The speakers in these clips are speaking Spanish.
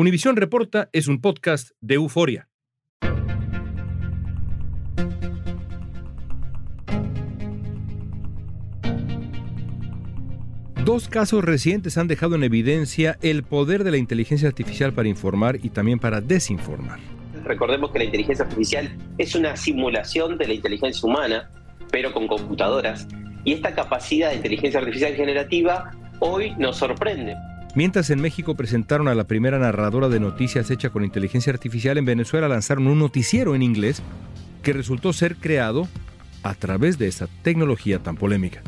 Univisión Reporta es un podcast de euforia. Dos casos recientes han dejado en evidencia el poder de la inteligencia artificial para informar y también para desinformar. Recordemos que la inteligencia artificial es una simulación de la inteligencia humana, pero con computadoras. Y esta capacidad de inteligencia artificial generativa hoy nos sorprende. Mientras en México presentaron a la primera narradora de noticias hecha con inteligencia artificial, en Venezuela lanzaron un noticiero en inglés que resultó ser creado a través de esa tecnología tan polémica.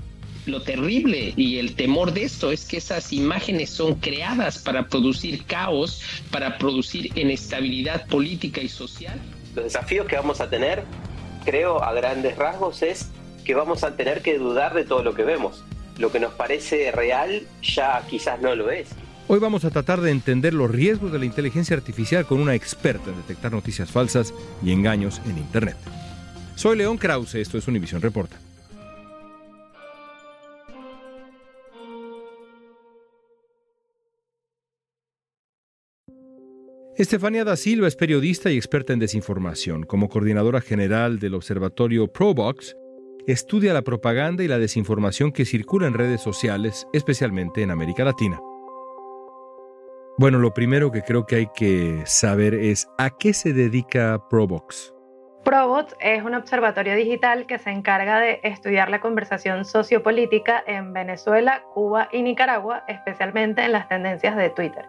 Lo terrible y el temor de esto es que esas imágenes son creadas para producir caos, para producir inestabilidad política y social. Los desafíos que vamos a tener, creo a grandes rasgos, es que vamos a tener que dudar de todo lo que vemos lo que nos parece real ya quizás no lo es. Hoy vamos a tratar de entender los riesgos de la inteligencia artificial con una experta en detectar noticias falsas y engaños en Internet. Soy León Krause, esto es Univision Reporta. Estefania da Silva es periodista y experta en desinformación. Como coordinadora general del observatorio ProBox, estudia la propaganda y la desinformación que circula en redes sociales, especialmente en América Latina. Bueno, lo primero que creo que hay que saber es a qué se dedica Probox. Probox es un observatorio digital que se encarga de estudiar la conversación sociopolítica en Venezuela, Cuba y Nicaragua, especialmente en las tendencias de Twitter.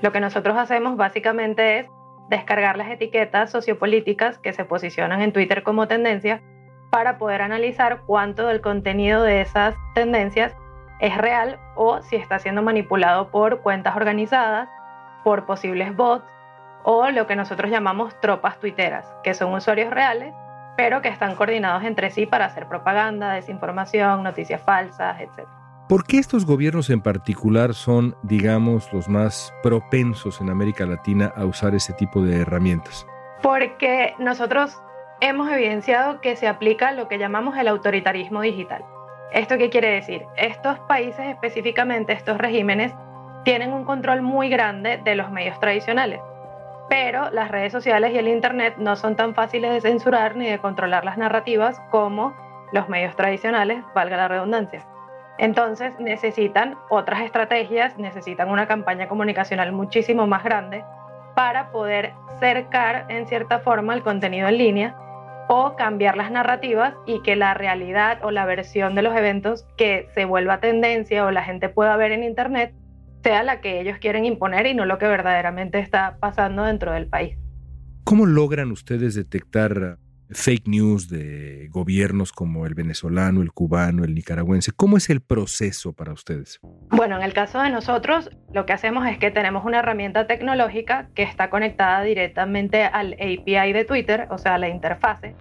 Lo que nosotros hacemos básicamente es descargar las etiquetas sociopolíticas que se posicionan en Twitter como tendencia para poder analizar cuánto del contenido de esas tendencias es real o si está siendo manipulado por cuentas organizadas, por posibles bots o lo que nosotros llamamos tropas tuiteras, que son usuarios reales, pero que están coordinados entre sí para hacer propaganda, desinformación, noticias falsas, etc. ¿Por qué estos gobiernos en particular son, digamos, los más propensos en América Latina a usar ese tipo de herramientas? Porque nosotros hemos evidenciado que se aplica lo que llamamos el autoritarismo digital. ¿Esto qué quiere decir? Estos países específicamente, estos regímenes, tienen un control muy grande de los medios tradicionales, pero las redes sociales y el Internet no son tan fáciles de censurar ni de controlar las narrativas como los medios tradicionales, valga la redundancia. Entonces necesitan otras estrategias, necesitan una campaña comunicacional muchísimo más grande para poder cercar en cierta forma el contenido en línea o cambiar las narrativas y que la realidad o la versión de los eventos que se vuelva tendencia o la gente pueda ver en Internet sea la que ellos quieren imponer y no lo que verdaderamente está pasando dentro del país. ¿Cómo logran ustedes detectar fake news de gobiernos como el venezolano, el cubano, el nicaragüense. ¿Cómo es el proceso para ustedes? Bueno, en el caso de nosotros, lo que hacemos es que tenemos una herramienta tecnológica que está conectada directamente al API de Twitter, o sea, la interfase.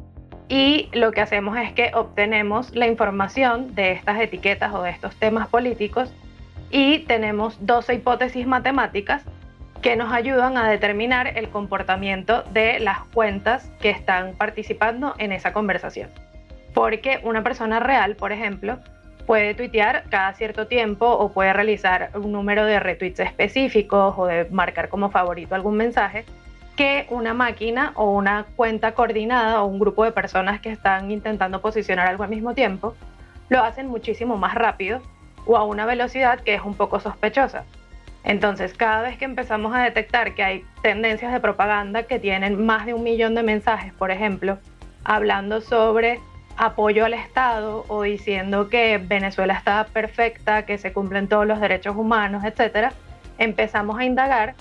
Y lo que hacemos es que obtenemos la información de estas etiquetas o de estos temas políticos y tenemos 12 hipótesis matemáticas que nos ayudan a determinar el comportamiento de las cuentas que están participando en esa conversación. Porque una persona real, por ejemplo, puede tuitear cada cierto tiempo o puede realizar un número de retweets específicos o de marcar como favorito algún mensaje que una máquina o una cuenta coordinada o un grupo de personas que están intentando posicionar algo al mismo tiempo lo hacen muchísimo más rápido o a una velocidad que es un poco sospechosa. Entonces, cada vez que empezamos a detectar que hay tendencias de propaganda que tienen más de un millón de mensajes, por ejemplo, hablando sobre apoyo al Estado o diciendo que Venezuela está perfecta, que se cumplen todos los derechos humanos, etcétera, empezamos a indagar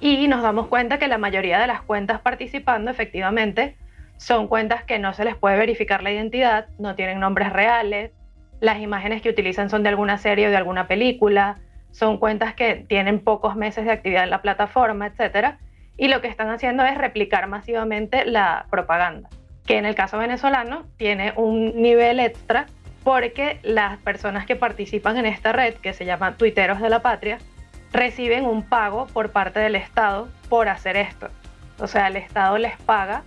y nos damos cuenta que la mayoría de las cuentas participando efectivamente son cuentas que no se les puede verificar la identidad, no tienen nombres reales, las imágenes que utilizan son de alguna serie o de alguna película, son cuentas que tienen pocos meses de actividad en la plataforma, etcétera, y lo que están haciendo es replicar masivamente la propaganda que en el caso venezolano tiene un nivel extra porque las personas que participan en esta red, que se llama Tuiteros de la Patria, reciben un pago por parte del Estado por hacer esto. O sea, el Estado les paga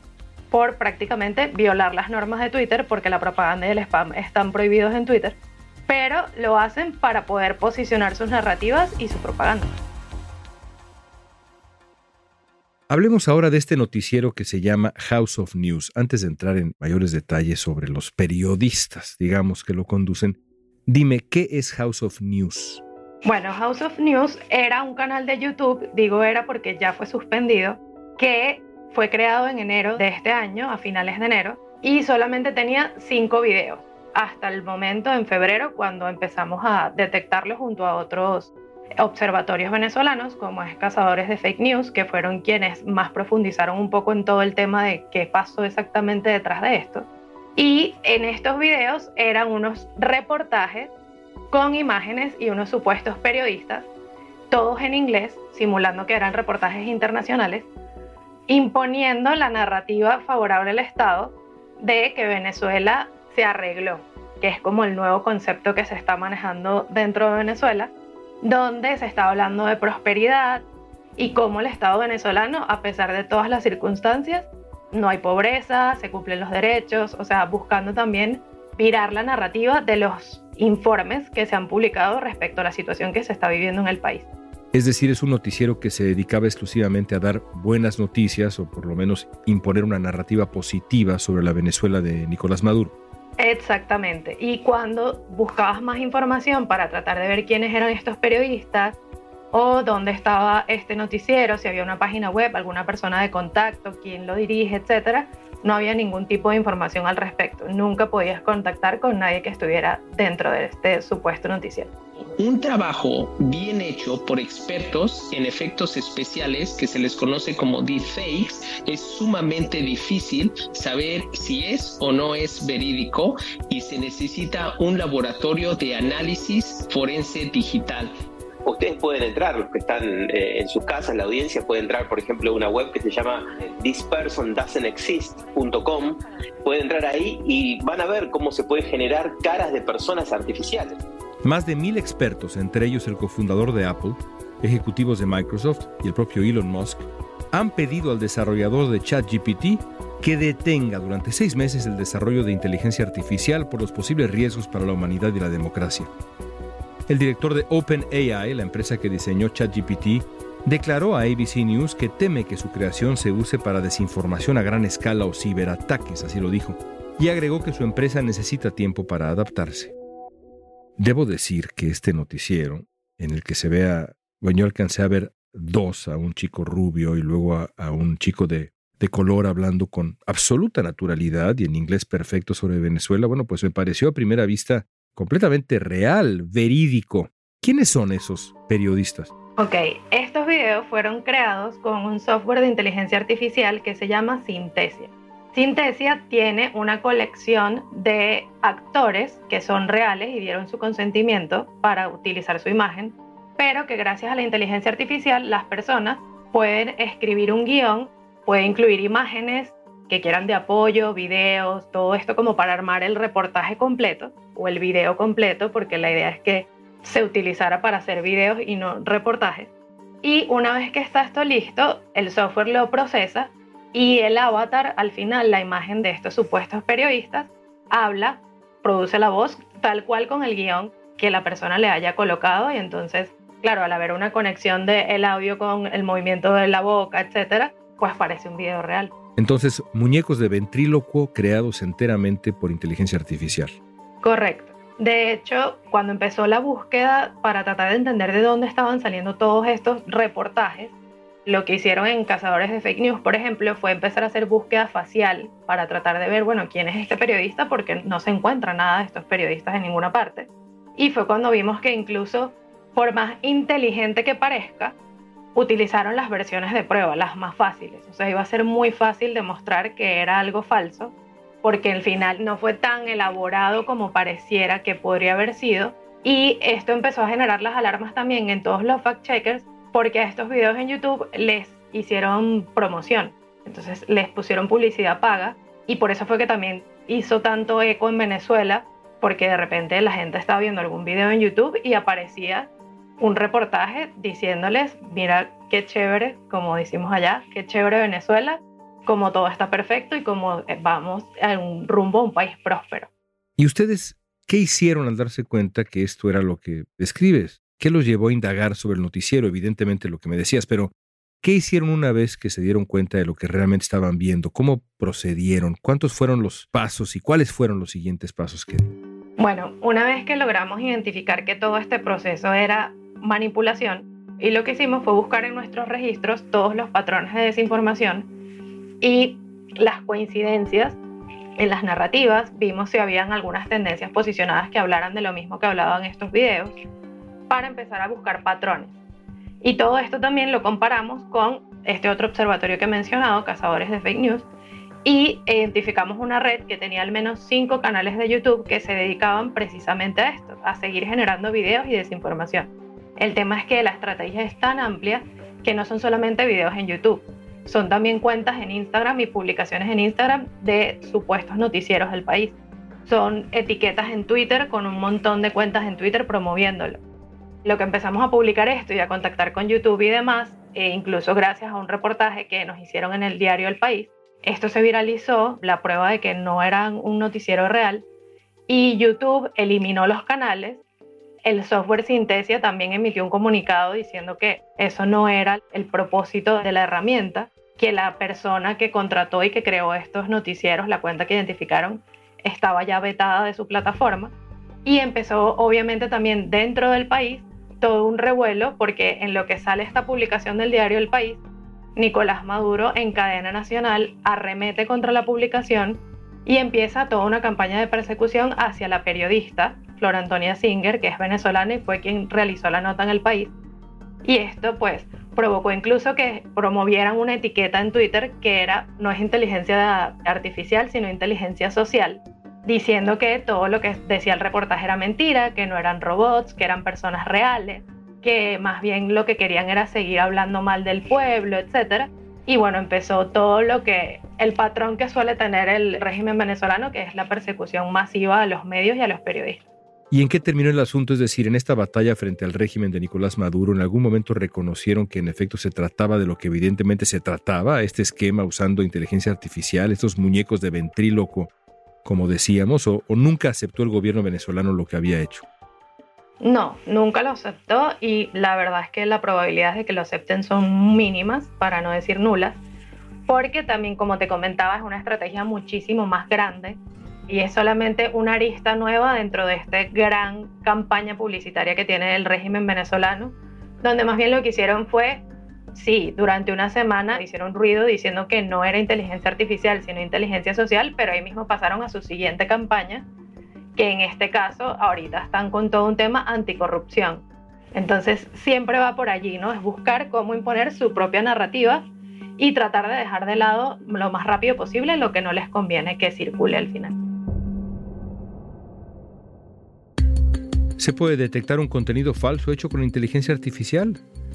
por prácticamente violar las normas de Twitter porque la propaganda y el spam están prohibidos en Twitter, pero lo hacen para poder posicionar sus narrativas y su propaganda. Hablemos ahora de este noticiero que se llama House of News. Antes de entrar en mayores detalles sobre los periodistas, digamos, que lo conducen, dime, ¿qué es House of News? Bueno, House of News era un canal de YouTube, digo era porque ya fue suspendido, que fue creado en enero de este año, a finales de enero, y solamente tenía cinco videos hasta el momento en febrero cuando empezamos a detectarlo junto a otros observatorios venezolanos, como es Cazadores de Fake News, que fueron quienes más profundizaron un poco en todo el tema de qué pasó exactamente detrás de esto. Y en estos videos eran unos reportajes con imágenes y unos supuestos periodistas, todos en inglés, simulando que eran reportajes internacionales, imponiendo la narrativa favorable al Estado de que Venezuela se arregló, que es como el nuevo concepto que se está manejando dentro de Venezuela, donde se está hablando de prosperidad y cómo el Estado venezolano, a pesar de todas las circunstancias, no hay pobreza, se cumplen los derechos, o sea, buscando también mirar la narrativa de los informes que se han publicado respecto a la situación que se está viviendo en el país. Es decir, es un noticiero que se dedicaba exclusivamente a dar buenas noticias o por lo menos imponer una narrativa positiva sobre la Venezuela de Nicolás Maduro. Exactamente. Y cuando buscabas más información para tratar de ver quiénes eran estos periodistas o dónde estaba este noticiero, si había una página web, alguna persona de contacto, quién lo dirige, etcétera, no había ningún tipo de información al respecto. Nunca podías contactar con nadie que estuviera dentro de este supuesto noticiero. Un trabajo bien hecho por expertos en efectos especiales que se les conoce como deepfakes es sumamente difícil saber si es o no es verídico y se necesita un laboratorio de análisis forense digital ustedes pueden entrar, los que están eh, en sus casas, la audiencia puede entrar, por ejemplo, a una web que se llama thispersondoesn'texist.com, pueden entrar ahí y van a ver cómo se pueden generar caras de personas artificiales. Más de mil expertos, entre ellos el cofundador de Apple, ejecutivos de Microsoft y el propio Elon Musk, han pedido al desarrollador de ChatGPT que detenga durante seis meses el desarrollo de inteligencia artificial por los posibles riesgos para la humanidad y la democracia. El director de OpenAI, la empresa que diseñó ChatGPT, declaró a ABC News que teme que su creación se use para desinformación a gran escala o ciberataques, así lo dijo, y agregó que su empresa necesita tiempo para adaptarse. Debo decir que este noticiero, en el que se vea, bueno, yo alcancé a ver dos, a un chico rubio y luego a, un chico de, de color hablando con absoluta naturalidad y en inglés perfecto sobre Venezuela, bueno, pues me pareció a primera vista completamente real, verídico. ¿Quiénes son esos periodistas? Ok, estos videos fueron creados con un software de inteligencia artificial que se llama Synthesia. Synthesia tiene una colección de actores que son reales y dieron su consentimiento para utilizar su imagen, pero que gracias a la inteligencia artificial las personas pueden escribir un guion, puede incluir imágenes, que quieran de apoyo, videos, todo esto como para armar el reportaje completo o el video completo, porque la idea es que se utilizara para hacer videos y no reportajes. Y una vez que está esto listo, el software lo procesa y el avatar, al final, la imagen de estos supuestos periodistas, habla produce la voz tal cual con el guion que la persona le haya colocado y entonces, claro, al haber una conexión del audio con el movimiento de la boca, etcétera, pues parece un video real. Entonces, muñecos de ventrílocuo creados enteramente por inteligencia artificial. Correcto. De hecho, cuando empezó la búsqueda para tratar de entender de dónde estaban saliendo todos estos reportajes, lo que hicieron en Cazadores de Fake News, por ejemplo, fue empezar a hacer búsqueda facial para tratar de ver, bueno, quién es este periodista, porque no se encuentra nada de estos periodistas en ninguna parte. Y fue cuando vimos que incluso, por más inteligente que parezca, utilizaron las versiones de prueba, las más fáciles. O sea, iba a ser muy fácil demostrar que era algo falso, porque al final no fue tan elaborado como pareciera que podría haber sido. Y esto empezó a generar las alarmas también en todos los fact-checkers porque a estos videos en YouTube les hicieron promoción. Entonces les pusieron publicidad paga y por eso fue que también hizo tanto eco en Venezuela, porque de repente la gente estaba viendo algún video en YouTube y aparecía un reportaje diciéndoles, mira qué chévere, como decimos allá, qué chévere Venezuela, como todo está perfecto y como vamos a un rumbo a un país próspero. ¿Y ustedes qué hicieron al darse cuenta que esto era lo que describes? ¿Qué los llevó a indagar sobre el noticiero? Evidentemente lo que me decías, pero ¿qué hicieron una vez que se dieron cuenta de lo que realmente estaban viendo? ¿Cómo procedieron? ¿Cuántos fueron los pasos y cuáles fueron los siguientes pasos que Bueno, una vez que logramos identificar que todo este proceso era manipulación, y lo que hicimos fue buscar en nuestros registros todos los patrones de desinformación y las coincidencias en las narrativas, vimos si habían algunas tendencias posicionadas que hablaran de lo mismo que hablaban estos videos para empezar a buscar patrones. Y todo esto también lo comparamos con este otro observatorio que he mencionado, Cazadores de Fake News, y identificamos una red que tenía al menos cinco canales de YouTube que se dedicaban precisamente a esto, a seguir generando videos y desinformación. El tema es que la estrategia es tan amplia que no son solamente videos en YouTube, son también cuentas en Instagram y publicaciones en Instagram de supuestos noticieros del país. Son etiquetas en Twitter con un montón de cuentas en Twitter promoviéndolo lo que empezamos a publicar esto y a contactar con YouTube y demás, e incluso gracias a un reportaje que nos hicieron en el diario El País, esto se viralizó, la prueba de que no eran un noticiero real, y YouTube eliminó los canales. El software Synthesia también emitió un comunicado diciendo que eso no era el propósito de la herramienta, que la persona que contrató y que creó estos noticieros, la cuenta que identificaron, estaba ya vetada de su plataforma. Y empezó obviamente también dentro del país todo un revuelo porque en lo que sale esta publicación del diario El País, Nicolás Maduro en cadena nacional arremete contra la publicación y empieza toda una campaña de persecución hacia la periodista Flor Antonia Singer, que es venezolana y fue quien realizó la nota en el país. Y esto pues provocó incluso que promovieran una etiqueta en Twitter que era no es inteligencia artificial, sino inteligencia social, diciendo que todo lo que decía el reportaje era mentira, que no eran robots, que eran personas reales, que más bien lo que querían era seguir hablando mal del pueblo, etc. Y bueno, empezó todo lo que, el patrón que suele tener el régimen venezolano, que es la persecución masiva a los medios y a los periodistas. ¿Y en qué terminó el asunto? Es decir, en esta batalla frente al régimen de Nicolás Maduro, ¿en algún momento reconocieron que en efecto se trataba de lo que evidentemente se trataba, este esquema usando inteligencia artificial, estos muñecos de ventríloco como decíamos, o, nunca aceptó el gobierno venezolano lo que había hecho? No, nunca lo aceptó y la verdad es que la probabilidad de que lo acepten son mínimas, para no decir nulas, porque también, como te comentaba, es una estrategia muchísimo más grande y es solamente una arista nueva dentro de esta gran campaña publicitaria que tiene el régimen venezolano, donde más bien lo que hicieron fue sí, durante una semana hicieron ruido diciendo que no era inteligencia artificial, sino inteligencia social, pero ahí mismo pasaron a su siguiente campaña, que en este caso ahorita están con todo un tema anticorrupción. Entonces siempre va por allí, ¿no? Es buscar cómo imponer su propia narrativa y tratar de dejar de lado lo más rápido posible lo que no les conviene que circule al final. ¿Se puede detectar un contenido falso hecho con inteligencia artificial?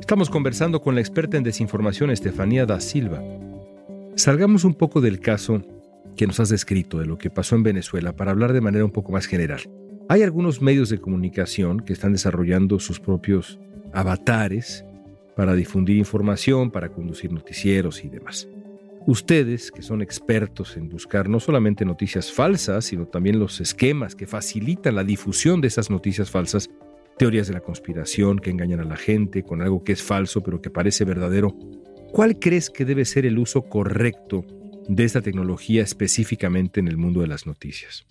Estamos conversando con la experta en desinformación Estefanía da Silva. Salgamos un poco del caso que nos has descrito de lo que pasó en Venezuela para hablar de manera un poco más general. Hay algunos medios de comunicación que están desarrollando sus propios avatares para difundir información, para conducir noticieros y demás. Ustedes, que son expertos en buscar no solamente noticias falsas, sino también los esquemas que facilitan la difusión de esas noticias falsas, teorías de la conspiración que engañan a la gente con algo que es falso pero que parece verdadero. ¿Cuál crees que debe ser el uso correcto de esta tecnología específicamente en el mundo de las noticias?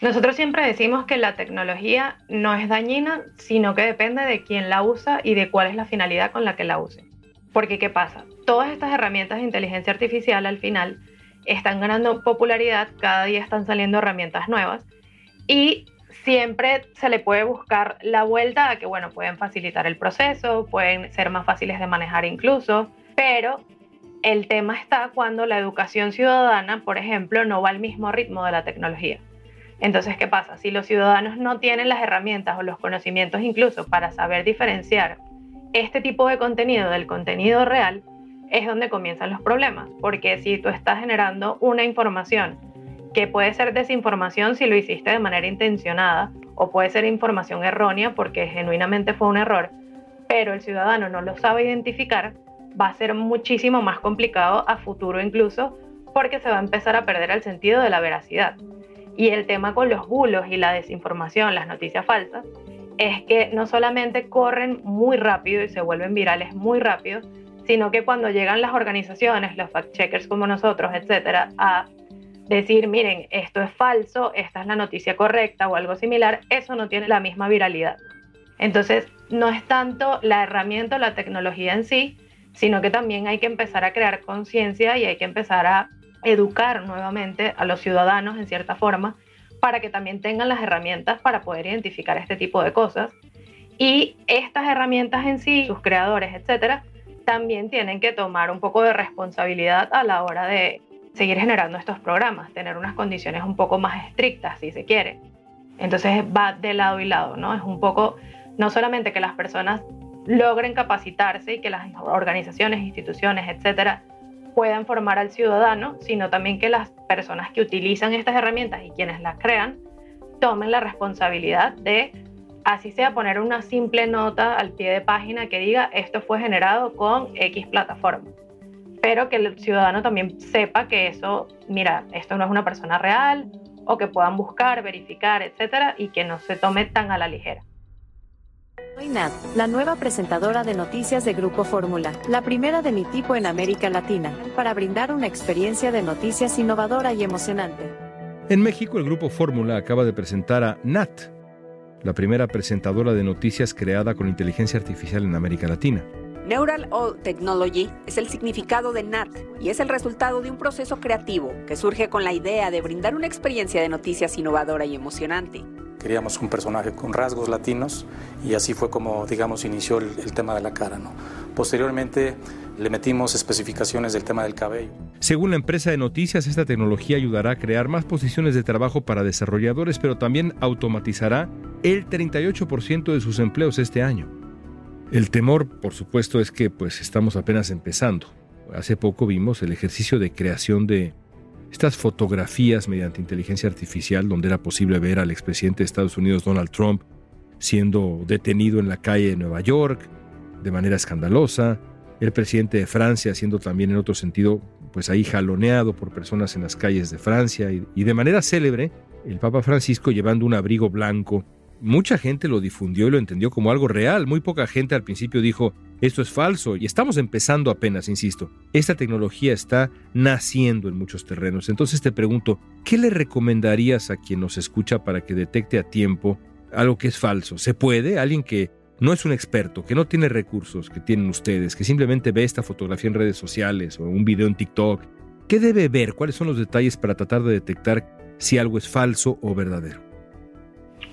Nosotros siempre decimos que la tecnología no es dañina, sino que depende de quién la usa y de cuál es la finalidad con la que la use. Porque ¿qué pasa? Todas estas herramientas de inteligencia artificial al final están ganando popularidad, cada día están saliendo herramientas nuevas y siempre se le puede buscar la vuelta a que, bueno, pueden facilitar el proceso, pueden ser más fáciles de manejar incluso, pero el tema está cuando la educación ciudadana, por ejemplo, no va al mismo ritmo de la tecnología. Entonces, ¿qué pasa? Si los ciudadanos no tienen las herramientas o los conocimientos incluso para saber diferenciar este tipo de contenido del contenido real, es donde comienzan los problemas, porque si tú estás generando una información que puede ser desinformación si lo hiciste de manera intencionada o puede ser información errónea porque genuinamente fue un error, pero el ciudadano no lo sabe identificar, va a ser muchísimo más complicado a futuro incluso porque se va a empezar a perder el sentido de la veracidad. Y el tema con los bulos y la desinformación, las noticias falsas, es que no solamente corren muy rápido y se vuelven virales muy rápido, sino que cuando llegan las organizaciones, los fact-checkers como nosotros, etcétera, a decir, miren, esto es falso, esta es la noticia correcta o algo similar, eso no tiene la misma viralidad. Entonces, no es tanto la herramienta o la tecnología en sí, sino que también hay que empezar a crear conciencia y hay que empezar a educar nuevamente a los ciudadanos en cierta forma para que también tengan las herramientas para poder identificar este tipo de cosas. Y estas herramientas en sí, sus creadores, etcétera, también tienen que tomar un poco de responsabilidad a la hora de seguir generando estos programas, tener unas condiciones un poco más estrictas, si se quiere. Entonces va de lado y lado, ¿no? Es un poco, no solamente que las personas logren capacitarse y que las organizaciones, instituciones, etcétera, puedan formar al ciudadano, sino también que las personas que utilizan estas herramientas y quienes las crean tomen la responsabilidad de, así sea, poner una simple nota al pie de página que diga esto fue generado con X plataforma pero que el ciudadano también sepa que eso, mira, esto no es una persona real, o que puedan buscar, verificar, etcétera, y que no se tome tan a la ligera. Soy Nat, la nueva presentadora de noticias de Grupo Fórmula, la primera de mi tipo en América Latina, para brindar una experiencia de noticias innovadora y emocionante. En México, el Grupo Fórmula acaba de presentar a Nat, la primera presentadora de noticias creada con inteligencia artificial en América Latina. Neural o Technology es el significado de NAT y es el resultado de un proceso creativo que surge con la idea de brindar una experiencia de noticias innovadora y emocionante. Queríamos un personaje con rasgos latinos y así fue como, digamos, inició el, tema de la cara. ¿no? Posteriormente le metimos especificaciones del tema del cabello. Según la empresa de noticias, esta tecnología ayudará a crear más posiciones de trabajo para desarrolladores, pero también automatizará el 38% de sus empleos este año. El temor, por supuesto, es que pues estamos apenas empezando. Hace poco vimos el ejercicio de creación de estas fotografías mediante inteligencia artificial donde era posible ver al expresidente de Estados Unidos Donald Trump siendo detenido en la calle de Nueva York de manera escandalosa, el presidente de Francia siendo también en otro sentido pues ahí jaloneado por personas en las calles de Francia y, de manera célebre el Papa Francisco llevando un abrigo blanco. Mucha gente lo difundió y lo entendió como algo real. Muy poca gente al principio dijo, esto es falso y estamos empezando apenas, insisto. Esta tecnología está naciendo en muchos terrenos. Entonces te pregunto, ¿qué le recomendarías a quien nos escucha para que detecte a tiempo algo que es falso? ¿Se puede? Alguien que no es un experto, que no tiene recursos que tienen ustedes, que simplemente ve esta fotografía en redes sociales o un video en TikTok. ¿Qué debe ver? ¿Cuáles son los detalles para tratar de detectar si algo es falso o verdadero?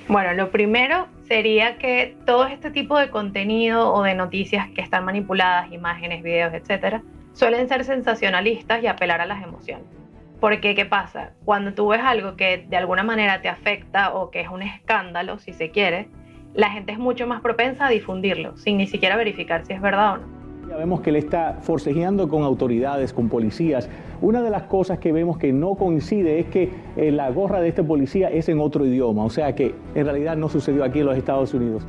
Bueno, lo primero sería que todo este tipo de contenido o de noticias que están manipuladas, imágenes, videos, etcétera, suelen ser sensacionalistas y apelar a las emociones. Porque, ¿qué pasa? Cuando tú ves algo que de alguna manera te afecta o que es un escándalo, si se quiere, la gente es mucho más propensa a difundirlo, sin ni siquiera verificar si es verdad o no. Ya vemos que él está forcejeando con autoridades, con policías. Una de las cosas que vemos que no coincide es que eh, la gorra de este policía es en otro idioma, o sea que en realidad no sucedió aquí en los Estados Unidos.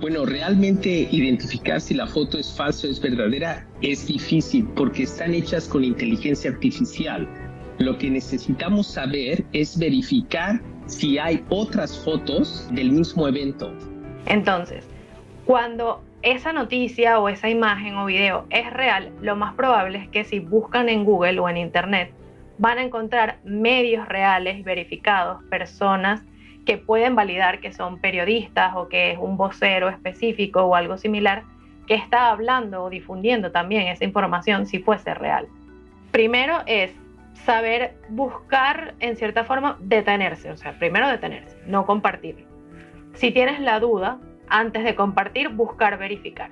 Bueno, realmente identificar si la foto es falsa o es verdadera es difícil porque están hechas con inteligencia artificial. Lo que necesitamos saber es verificar si hay otras fotos del mismo evento. Entonces, cuando esa noticia o esa imagen o video es real, lo más probable es que si buscan en Google o en Internet, van a encontrar medios reales verificados, personas que pueden validar que son periodistas o que es un vocero específico o algo similar que está hablando o difundiendo también esa información si fuese real. Primero es saber buscar en cierta forma detenerse, o sea, primero detenerse, no compartir. Si tienes la duda, antes de compartir, buscar verificar.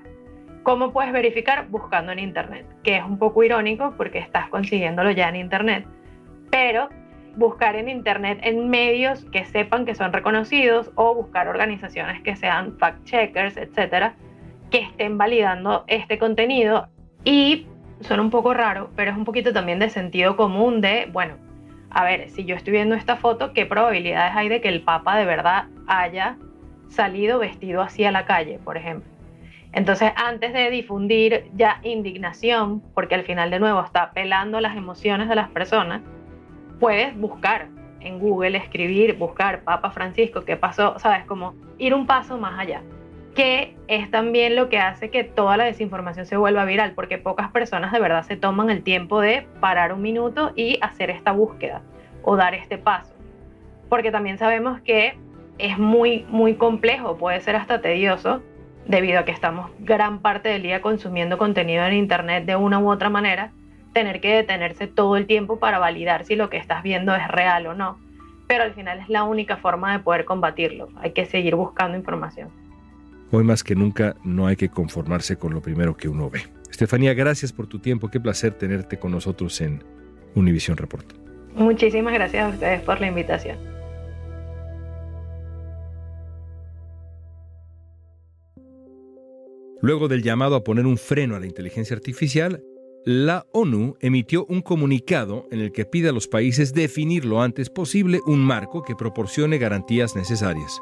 ¿Cómo puedes verificar? Buscando en Internet, que es un poco irónico porque estás consiguiéndolo ya en Internet, pero buscar en Internet en medios que sepan que son reconocidos o buscar organizaciones que sean fact-checkers, etcétera, que estén validando este contenido y son un poco raro, pero es un poquito también de sentido común de, bueno, a ver, si yo estoy viendo esta foto, ¿qué probabilidades hay de que el Papa de verdad haya salido vestido así a la calle, por ejemplo. Entonces, antes de difundir ya indignación, porque al final de nuevo está apelando a las emociones de las personas, puedes buscar en Google, escribir, buscar Papa Francisco, qué pasó, sabes, como ir un paso más allá, que es también lo que hace que toda la desinformación se vuelva viral, porque pocas personas de verdad se toman el tiempo de parar un minuto y hacer esta búsqueda o dar este paso. Porque también sabemos que es muy, muy complejo, puede ser hasta tedioso, debido a que estamos gran parte del día consumiendo contenido en Internet de una u otra manera, tener que detenerse todo el tiempo para validar si lo que estás viendo es real o no. Pero al final es la única forma de poder combatirlo. Hay que seguir buscando información. Hoy más que nunca no hay que conformarse con lo primero que uno ve. Estefanía, gracias por tu tiempo. Qué placer tenerte con nosotros en Univision Report. Muchísimas gracias a ustedes por la invitación. Luego del llamado a poner un freno a la inteligencia artificial, la ONU emitió un comunicado en el que pide a los países definir lo antes posible un marco que proporcione garantías necesarias.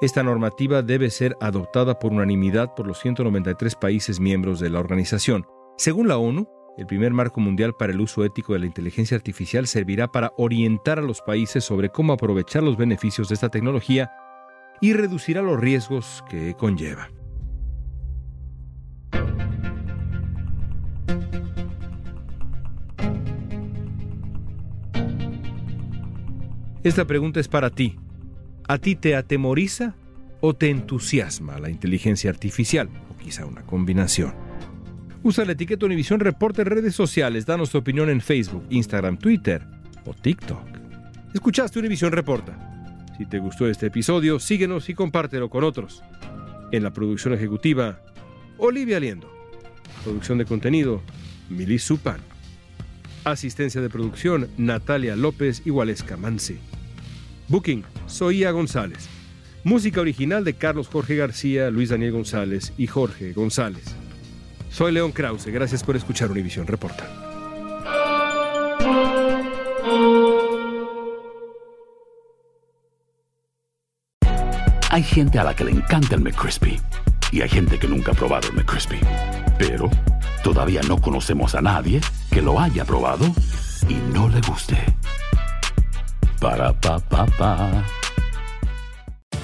Esta normativa debe ser adoptada por unanimidad por los 193 países miembros de la organización. Según la ONU, el primer marco mundial para el uso ético de la inteligencia artificial servirá para orientar a los países sobre cómo aprovechar los beneficios de esta tecnología y reducirá los riesgos que conlleva. Esta pregunta es para ti. ¿A ti te atemoriza o te entusiasma la inteligencia artificial? O quizá una combinación. Usa la etiqueta Univisión Reporte en redes sociales. Danos tu opinión en Facebook, Instagram, Twitter o TikTok. Escuchaste Univisión Reporta. Si te gustó este episodio, síguenos y compártelo con otros. En la producción ejecutiva, Olivia Liendo. Producción de contenido, Milis Supan. Asistencia de producción, Natalia López y Waleska Mansi. Booking, Soía González. Música original de Carlos Jorge García, Luis Daniel González y Jorge González. Soy León Krause, gracias por escuchar Univisión Reporta. Hay gente a la que le encanta el McCrispy y hay gente que nunca ha probado el McCrispy. Pero todavía no conocemos a nadie que lo haya probado y no le guste. Para pa pa pa.